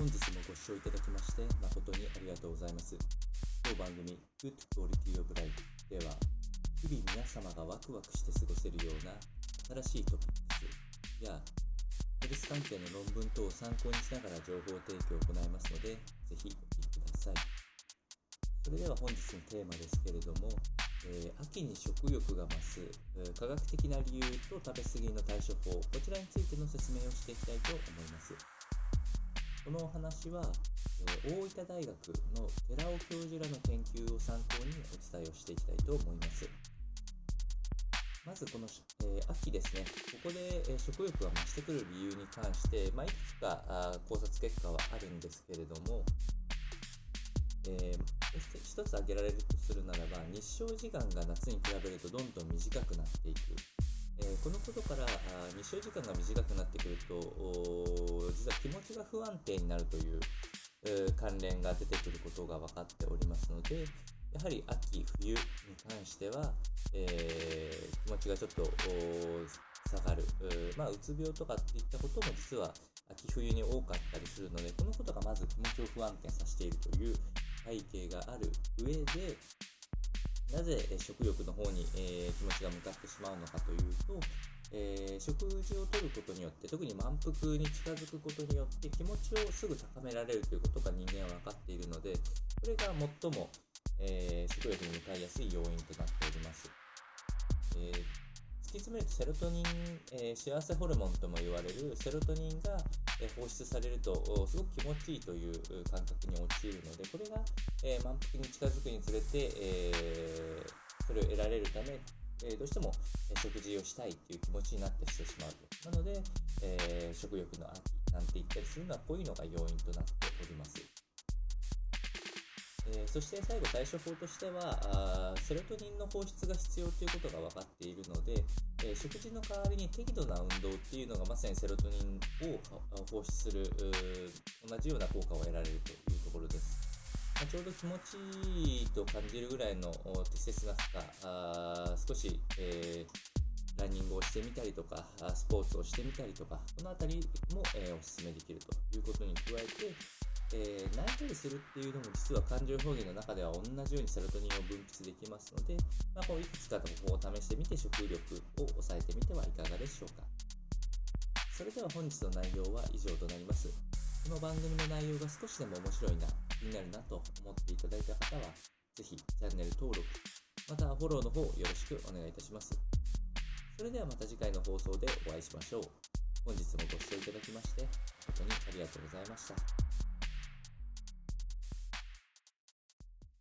本日もご視聴いただきまして誠にありがとうございます。当番組 Good Quality of Life では日々皆様がワクワクして過ごせるような新しいトピックスやヘルス関係の論文等を参考にしながら情報提供を行いますので、ぜひお聞きください。それでは本日のテーマですけれども、えー、秋に食欲が増す、え、科学的な理由と食べ過ぎの対処法、こちらについての説明をしていきたいと思います。このお話は、え、大分大学の寺尾教授らの研究を参考にお伝えをしていきたいと思います。まずこの、え、秋ですね、ここで、え、食欲が増してくる理由に関して、まあ、いくつかあ考察結果はあるんですけれども、えー、一つ挙げられるとするならば日照時間が夏に比べるとどんどん短くなっていく、えー、このことからあ日照時間が短くなってくると実は気持ちが不安定になるという、関連が出てくることが分かっておりますのでやはり秋冬に関しては、えー、気持ちがちょっと下がる、まあ、うつ病とかっていったことも実は秋冬に多かったりするのでこのことがまず気持ちを不安定させているという背景がある上で、なぜ食欲の方に、えー、気持ちが向かってしまうのかというと、えー、食事をとることによって、特に満腹に近づくことによって気持ちをすぐ高められるということが人間は分かっているので、これが最も、えー、食欲に向かいやすい要因となっております。えー突き詰めるとセロトニン、え、幸せホルモンとも言われるセロトニンが、放出されるとすごく気持ちいいという感覚に陥るのでこれが、え、満腹に近づくにつれて、えそれを得られるため、えどうしても、え食事をしたいという気持ちになってしてしまうとなので、えー食欲の秋なんて言ったりするのはこういうのが要因となっております。えー、そして最後対処法としてはあセロトニンの放出が必要ということが分かっているので、えー、食事の代わりに適度な運動っていうのがまさにセロトニンを放出する同じような効果を得られるというところです。まあ、ちょうど気持ちいいと感じるぐらいの適切な負荷少し、えー、ランニングをしてみたりとかスポーツをしてみたりとかこの辺りも、えー、お勧めできるということに加えてえー、泣いたりするっていうのも実は感情表現の中では同じようにセロトニンを分泌できますので、まあ、こういくつかの方法を試してみて食欲を抑えてみてはいかがでしょうか。それでは本日の内容は以上となります。この番組の内容が少しでも面白いな気になるなと思っていただいた方はぜひチャンネル登録またフォローの方よろしくお願いいたしますそれではまた次回の放送でお会いしましょう本日もご視聴いただきまして誠にありがとうございました。